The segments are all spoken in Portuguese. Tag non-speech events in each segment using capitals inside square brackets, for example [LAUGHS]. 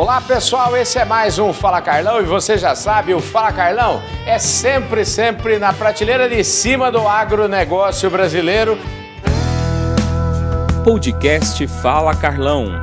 Olá pessoal, esse é mais um Fala Carlão e você já sabe, o Fala Carlão é sempre, sempre na prateleira de cima do agronegócio brasileiro. Podcast Fala Carlão.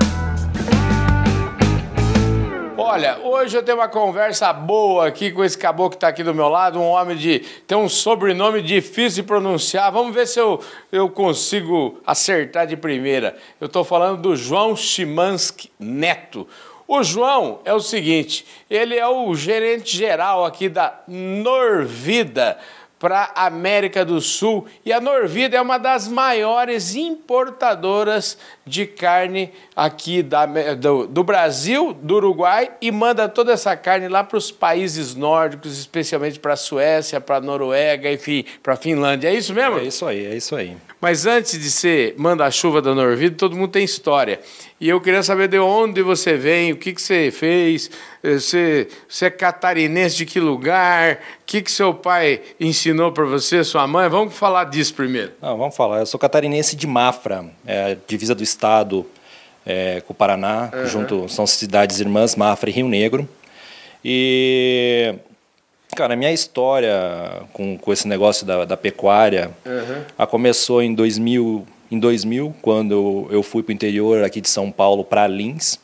Olha, hoje eu tenho uma conversa boa aqui com esse caboclo que está aqui do meu lado, um homem de. tem um sobrenome difícil de pronunciar. Vamos ver se eu, eu consigo acertar de primeira. Eu estou falando do João Chimansky Neto. O João é o seguinte, ele é o gerente geral aqui da Norvida para América do Sul. E a Norvida é uma das maiores importadoras de carne aqui da, do, do, Brasil, do Uruguai e manda toda essa carne lá para os países nórdicos, especialmente para a Suécia, para a Noruega, enfim, para a Finlândia. É isso mesmo? É isso aí, é isso aí. Mas antes de ser manda-chuva da Norvida, todo mundo tem história. E eu queria saber de onde você vem, o que, que você fez, eh, você, você é catarinense de que lugar, o que, que seu pai ensinou para você, sua mãe? Vamos falar disso primeiro. Não, vamos falar. Eu sou catarinense de Mafra, é, divisa do estado é, com o Paraná, uhum. junto são cidades irmãs, Mafra e Rio Negro. E Cara, a minha história com, com esse negócio da, da pecuária uhum. começou em 2000, em 2000, quando eu fui para o interior aqui de São Paulo, para Lins,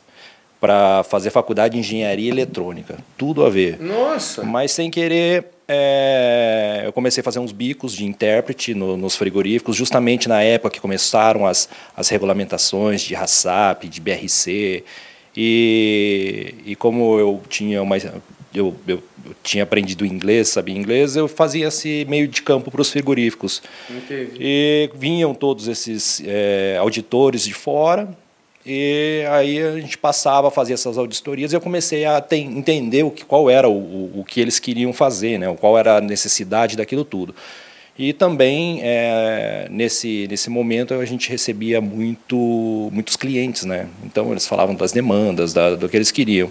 para fazer faculdade de engenharia eletrônica. Tudo a ver. Nossa! Mas sem querer, é, eu comecei a fazer uns bicos de intérprete no, nos frigoríficos, justamente na época que começaram as, as regulamentações de RASAP, de BRC. E, e como eu tinha uma, eu, eu, eu, tinha aprendido inglês, sabia inglês, eu fazia esse meio de campo para os frigoríficos. Entendi. E vinham todos esses é, auditores de fora, e aí a gente passava a fazer essas auditorias e eu comecei a entender o que, qual era o, o, o, que eles queriam fazer, né, qual era a necessidade daquilo tudo. E também, é, nesse, nesse momento, a gente recebia muito, muitos clientes, né? Então, eles falavam das demandas, da, do que eles queriam.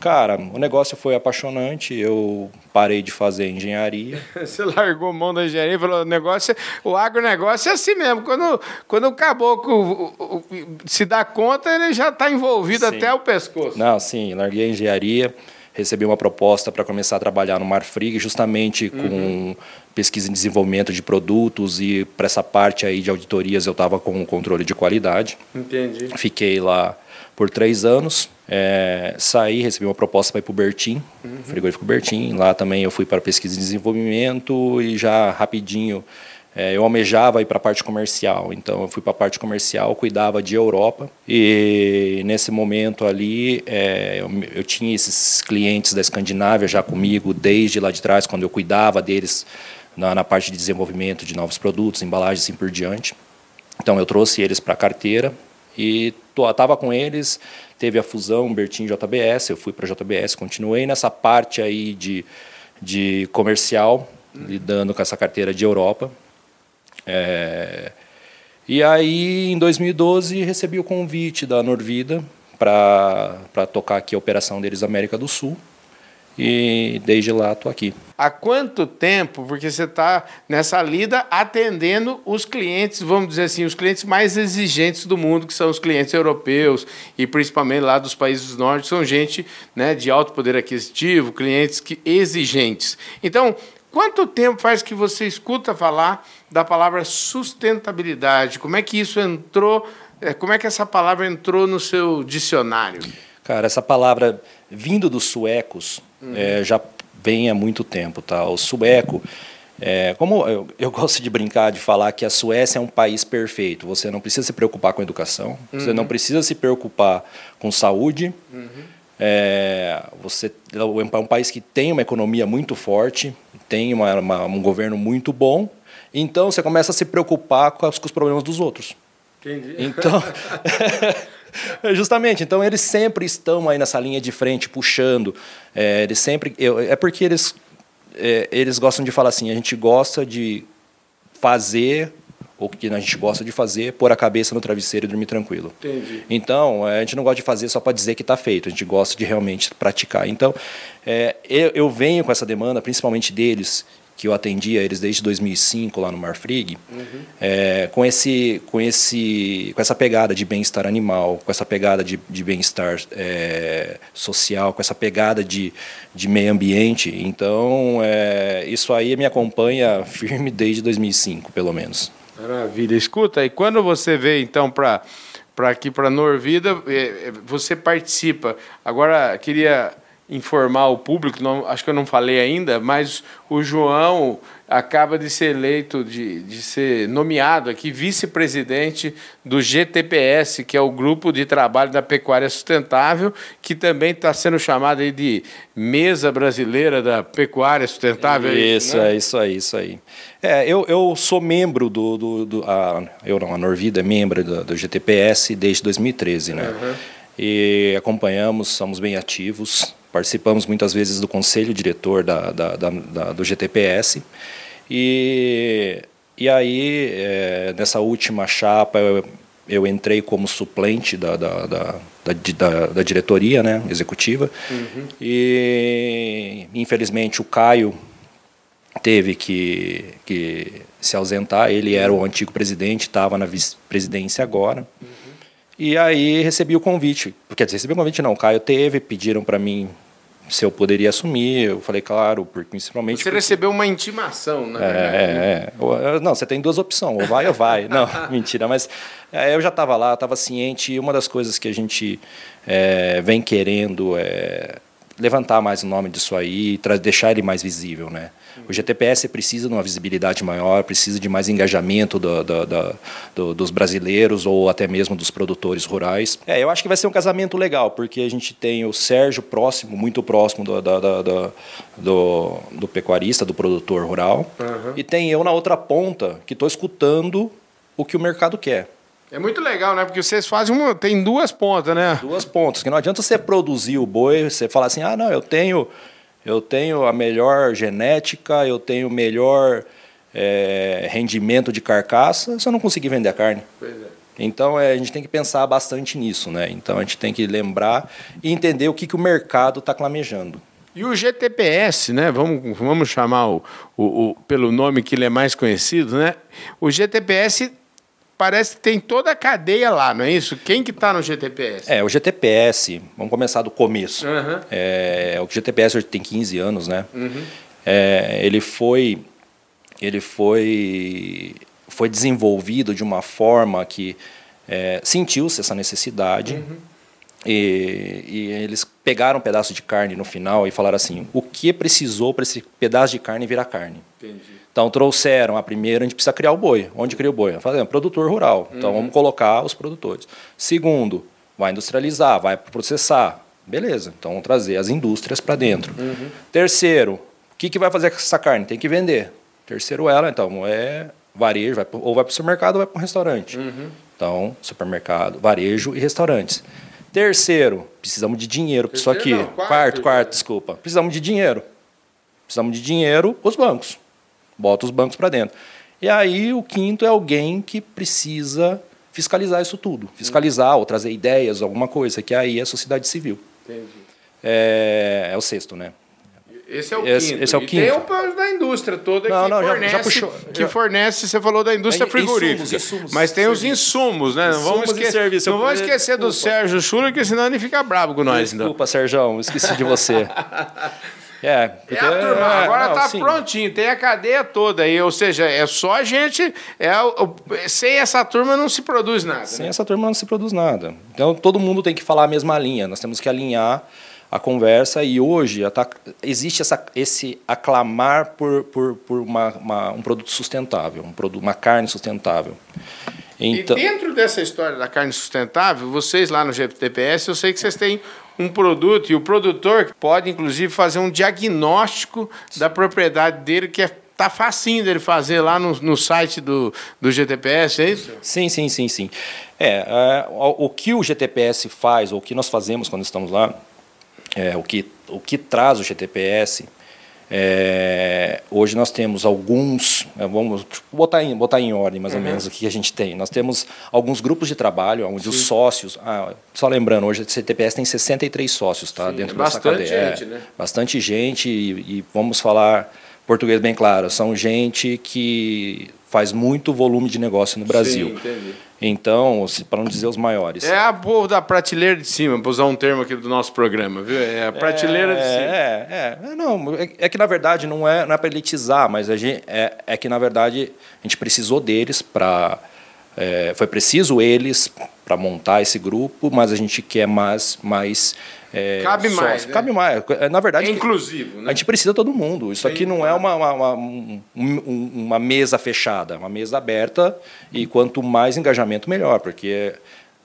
Cara, o negócio foi apaixonante. Eu parei de fazer engenharia. [LAUGHS] Você largou mão da engenharia e falou: o negócio, o agronegócio é assim mesmo. Quando, quando o caboclo se dá conta, ele já está envolvido sim. até o pescoço. Não, sim, larguei a engenharia, recebi uma proposta para começar a trabalhar no Marfrig, justamente com uhum. pesquisa e desenvolvimento de produtos e para essa parte aí de auditorias eu estava com o controle de qualidade. Entendi. Fiquei lá por três anos. É, saí, recebi uma proposta para ir para o Bertim, uhum. frigorífico Bertim. Lá também eu fui para pesquisa e desenvolvimento e já rapidinho é, eu almejava ir para a parte comercial. Então eu fui para a parte comercial, cuidava de Europa e nesse momento ali é, eu, eu, tinha esses clientes da Escandinávia já comigo desde lá de trás, quando eu cuidava deles na, na parte de desenvolvimento de novos produtos, embalagens e assim por diante. Então eu trouxe eles para a carteira e estava com eles, teve a fusão Bertin JBS, eu fui para JBS, continuei nessa parte aí de, de comercial, lidando com essa carteira de Europa. É, e aí, em 2012, recebi o convite da Norvida para tocar aqui a operação deles América do Sul e desde lá estou aqui. Há quanto tempo, porque você está nessa lida atendendo os clientes, vamos dizer assim, os clientes mais exigentes do mundo, que são os clientes europeus e principalmente lá dos países nórdicos, são gente né, de alto poder aquisitivo, clientes que, exigentes. Então, quanto tempo faz que você escuta falar da palavra sustentabilidade? Como é que isso entrou, é, como é que essa palavra entrou no seu dicionário? Cara, essa palavra vindo dos suecos é, já vem há muito tempo. Tá? O sueco, é, como eu, eu, [LAUGHS] gosto de brincar, de falar que a Suécia é um país perfeito. Você não precisa se preocupar com educação, uhum. você não uhum. precisa se preocupar com saúde. Uhum. É, você é um país que tem uma economia muito forte, tem uma, uma, um governo muito bom. Então você começa a se preocupar com os, com os problemas dos outros. Entendi. Então [LAUGHS] [LAUGHS] Justamente, então eles sempre estão aí nessa linha de frente, puxando. É, eles sempre. Eu, é porque eles, é, eles gostam de falar assim: a gente gosta de fazer o que a gente gosta de fazer, pôr a cabeça no travesseiro e dormir tranquilo. Entendi. Então, é, a gente não gosta de fazer só para dizer que está feito, a gente gosta de realmente praticar. Então, é, eu, eu venho com essa demanda, principalmente deles, que eu atendia eles desde 2005 lá no Marfrig, uhum. é, com, esse, com, esse, com essa pegada de bem-estar animal, com essa pegada de, de bem-estar é, social, com essa pegada de, de meio ambiente. Então, é, isso aí me acompanha [LAUGHS] firme desde 2005, pelo menos. Maravilha. Escuta, e quando você vê, então, para para aqui para Norvida, é, é, você participa. Agora queria informar o público, não, acho que eu não falei ainda, mas o João acaba de ser eleito, de, de ser nomeado aqui vice-presidente do GTPS, que é o Grupo de Trabalho da Pecuária Sustentável, que também está sendo chamado aí de Mesa Brasileira da Pecuária Sustentável. É isso, né? é isso aí, isso aí. É, eu, eu sou membro do, do, do a, eu não, a Norvida é membro do, do GTPS desde 2013, né? Uhum. E acompanhamos, somos bem ativos, Participamos muitas vezes do conselho diretor da, da, da, do GTPS. E, e aí, é, nessa última chapa, eu, eu, entrei como suplente da, da, da, da, da diretoria né, executiva. Uhum. E, infelizmente, o Caio teve que, que se ausentar. Ele era o antigo presidente, estava na vice-presidência agora. Uhum. E aí recebi o convite. Quer dizer, recebi o convite não, o Caio teve, pediram para mim se eu poderia assumir. Eu falei, claro, porque principalmente. Você porque... recebeu uma intimação, né? É, é, Não, você tem duas opções, ou vai ou vai. [LAUGHS] Não, mentira, mas é, eu já estava lá, estava ciente, e uma das coisas que a gente é, vem querendo é levantar mais o nome disso aí, deixar ele mais visível, né? O GTPS precisa de uma visibilidade maior, precisa de mais engajamento do, do, do, dos brasileiros ou até mesmo dos produtores rurais. É, eu acho que vai ser um casamento legal, porque a gente tem o Sérgio próximo, muito próximo do, do, do, do pecuarista, do produtor rural, uhum. e tem eu na outra ponta, que estou escutando o que o mercado quer. É muito legal, né? Porque vocês fazem uma. Tem duas pontas, né? Duas pontas. Que não adianta você produzir o boi, você falar assim, ah, não, eu tenho eu tenho a melhor genética, eu tenho o melhor é, rendimento de carcaça, se eu não conseguir vender a carne. Pois é. Então é, a gente tem que pensar bastante nisso, né? Então a gente tem que lembrar e entender o que, que o mercado está clamejando. E o GTPS, né? Vamos, vamos chamar o, o, o, pelo nome que ele é mais conhecido, né? O GTPS parece que tem toda a cadeia lá, não é isso? Quem que está no GTPS? É, o GTPS, vamos começar do começo. Uhum. É, o GTPS hoje tem 15 anos, né? Uhum. É, ele foi, ele foi, foi desenvolvido de uma forma que é, sentiu-se essa necessidade. Uhum. E, e, eles pegaram um pedaço de carne no final e falaram assim: o que precisou para esse pedaço de carne virar carne? Entendi. Então trouxeram a primeira, a gente precisa criar o boi. Onde cria o boi? Fazendo produtor rural. Então uhum. vamos colocar os produtores. Segundo, vai industrializar, vai processar. Beleza. Então vamos trazer as indústrias para dentro. Uhum. Terceiro, o que, que vai fazer com essa carne? Tem que vender. Terceiro, ela, então, é varejo, vai, ou vai para o supermercado ou vai para um restaurante. Uhum. Então, supermercado, varejo e restaurantes. Terceiro, precisamos de dinheiro para isso aqui. Não, quarto, quarto, quarto, desculpa. Precisamos de dinheiro. Precisamos de dinheiro os bancos bota os bancos para dentro. E aí o quinto é alguém que precisa fiscalizar isso tudo, fiscalizar ou trazer ideias, alguma coisa, que aí é a sociedade civil. Entendi. É, é o sexto, né? Esse é o esse, quinto. Esse é o quinto. E tem o da indústria toda não, que não, fornece, já, já puxou, que fornece, você falou da indústria frigorífica. Insumos, insumos, mas tem os insumos, né? Não vamos esquecer, não vamos esquecer do Sérgio Schuller, porque senão ele fica bravo com nós. Desculpa, então. Sérgio, esqueci de você. [LAUGHS] É, porque, é a turma, é, agora está prontinho, tem a cadeia toda aí, ou seja, é só a gente. É, sem essa turma não se produz nada. Sem né? essa turma não se produz nada. Então todo mundo tem que falar a mesma linha, nós temos que alinhar a conversa e hoje existe essa, esse aclamar por, por, por uma, uma, um produto sustentável, um produto, uma carne sustentável. Então, e dentro dessa história da carne sustentável, vocês lá no GTPS, eu sei que vocês têm um produto e o produtor pode inclusive fazer um diagnóstico da propriedade dele que é tá facinho dele fazer lá no, no site do, do GTPS, é isso? Sim, sim, sim, sim. É, é o, o, que o GTPS faz, ou o que nós fazemos quando estamos lá, é, o, que, o que traz o GTPS é, hoje nós temos alguns, é, vamos botar em, botar em ordem mais ou uhum. menos o que a gente tem. Nós temos alguns grupos de trabalho, onde Sim. os sócios. Ah, só lembrando, hoje a CTPS tem 63 sócios tá, Sim, dentro dessa cadeia. Bastante gente, é, né? Bastante gente, e, e, vamos falar português bem claro, são gente que faz muito volume de negócio no Brasil. Sim, entendi. Então, para não dizer os maiores. É a povo da prateleira de cima, para usar um termo aqui do nosso programa, viu? É a prateleira é, de cima. É, é, é, não, é, é, que na verdade não é, não é para elitizar, mas a gente, é, é que na verdade a gente precisou deles para. É, foi preciso eles para montar esse grupo, mas a gente quer mais, mais é, cabe sócio. mais. Né? Cabe mais. É, na verdade, é inclusivo. Né? A gente precisa de todo mundo. Isso aqui não é uma, uma, uma, uma, mesa fechada, é uma mesa aberta e quanto mais engajamento, melhor, porque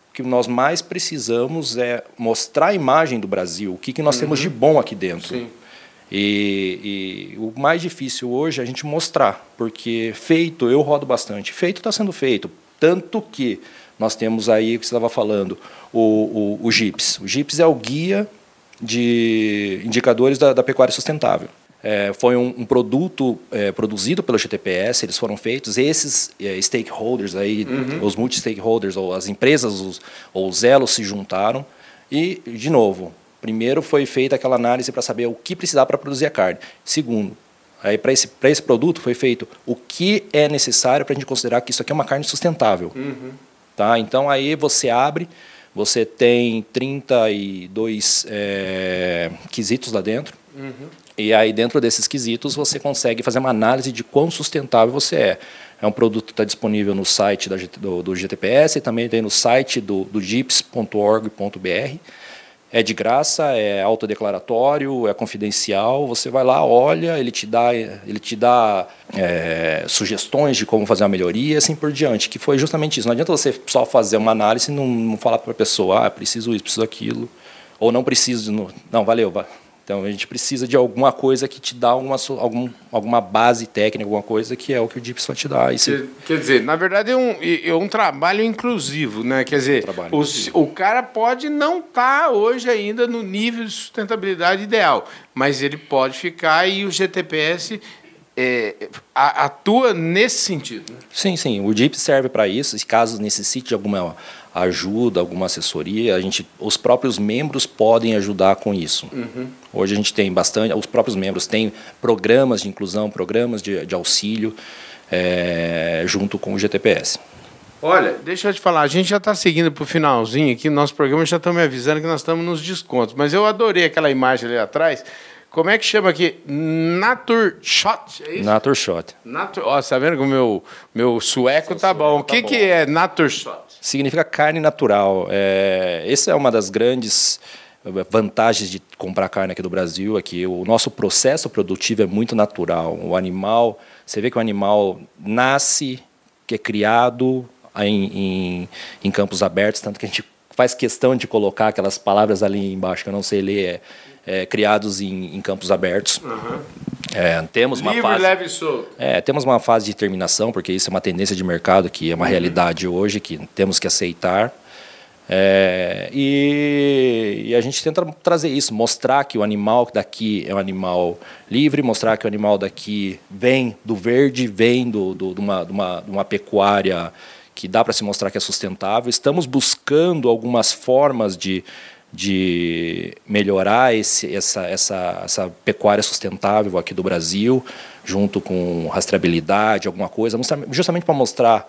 o que nós mais precisamos é mostrar a imagem do Brasil, o que, que nós uhum. temos de bom aqui dentro. Sim. E, e, o mais difícil hoje é a gente mostrar, porque feito, eu rodo bastante, feito está sendo feito. Tanto que nós temos aí, o que você estava falando, o, o, o GIPS. O GIPS é o guia de indicadores da, da pecuária sustentável. É, foi um, um produto é, produzido pelo GTPS, eles foram feitos, esses é, stakeholders, aí, uhum. os multi-stakeholders, ou as empresas, os, ou os elos se juntaram, e, de novo, primeiro foi feita aquela análise para saber o que precisava para produzir a carne. Segundo, aí para esse, esse produto foi feito o que é necessário para a gente considerar que isso aqui é uma carne sustentável. Uhum. Tá? Então aí você abre, você tem 32 é, quesitos lá dentro. Uhum. E aí dentro desses quesitos você consegue fazer uma análise de quão sustentável você é. É um produto que está disponível no site da, do, do, GTPS e também tem no site do, do gips.org.br é de graça, é autodeclaratório, é confidencial. Você vai lá, olha, ele te dá, ele te dá é, sugestões de como fazer uma melhoria e assim por diante. Que foi justamente isso. Não adianta você só fazer uma análise e não, não falar para a pessoa, ah, preciso isso, preciso aquilo. Ou não preciso. Não, valeu, vai então a gente precisa de alguma coisa que te dá alguma, algum, alguma base técnica, alguma coisa que é o que o vai te dar. Quer, quer dizer, na verdade é um, é um trabalho inclusivo, né? Quer dizer, o, o cara pode não estar tá hoje ainda no nível de sustentabilidade ideal, mas ele pode ficar e o GTPS é, atua nesse sentido. Né? Sim, sim. O DIP serve para isso. Caso necessite de alguma ajuda, alguma assessoria, a gente, os próprios membros podem ajudar com isso. Uhum. Hoje a gente tem bastante, os próprios membros têm programas de inclusão, programas de, de auxílio é, junto com o GTPS. Olha, deixa eu te falar, a gente já está seguindo para o finalzinho aqui, nosso programa já está me avisando que nós estamos nos descontos, mas eu adorei aquela imagem ali atrás. Como é que chama aqui? Nature Shot, é isso? Nature Shot. Nature, ó, você tá vendo que o meu, meu sueco tá bom. O que, tá que é Nature Shot? Significa carne natural. É, essa é uma das grandes vantagens de comprar carne aqui do Brasil é que o nosso processo produtivo é muito natural. O animal, você vê que o animal nasce, que é criado em, em, em campos abertos, tanto que a gente faz questão de colocar aquelas palavras ali embaixo que eu não sei ler, é é, criados em, em, campos abertos. Uhum. É, temos uma Livre, fase, leve e É, temos uma fase de terminação, porque isso é uma tendência de mercado que é uma uhum. realidade hoje que temos que aceitar. É, e, e, a gente tenta trazer isso, mostrar que o animal daqui é um animal livre, mostrar que o animal daqui vem do verde, vem do, do, de, uma, de, uma, de uma pecuária que dá para se mostrar que é sustentável. Estamos buscando algumas formas de de melhorar esse, essa, essa, essa pecuária sustentável aqui do Brasil, junto com rastreabilidade, alguma coisa, justamente para mostrar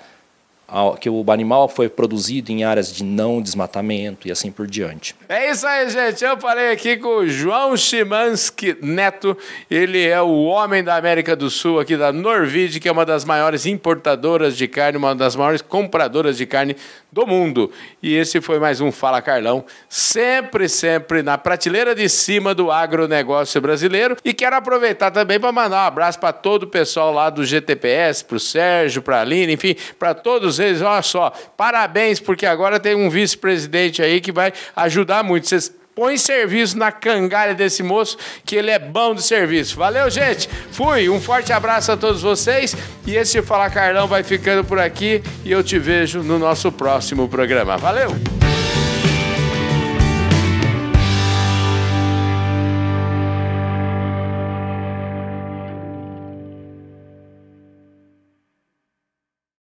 que o animal foi produzido em áreas de não desmatamento e assim por diante. É isso aí, gente. Eu falei aqui com o João Chimansky Neto. Ele é o homem da América do Sul, aqui da Norvide, que é uma das maiores importadoras de carne, uma das maiores compradoras de carne do mundo. E esse foi mais um Fala Carlão, sempre, sempre na prateleira de cima do agronegócio brasileiro. E quero aproveitar também para mandar um abraço para todo o pessoal lá do GTPS, para o Sérgio, para a Aline, enfim, para todos eles. Olha só, parabéns, porque agora tem um vice-presidente aí que vai ajudar muito. Vocês põe serviço na cangalha desse moço, que ele é bom de serviço. Valeu, gente. Fui. Um forte abraço a todos vocês. E esse Fala Carlão vai ficando por aqui e eu te vejo no nosso próximo programa. Valeu!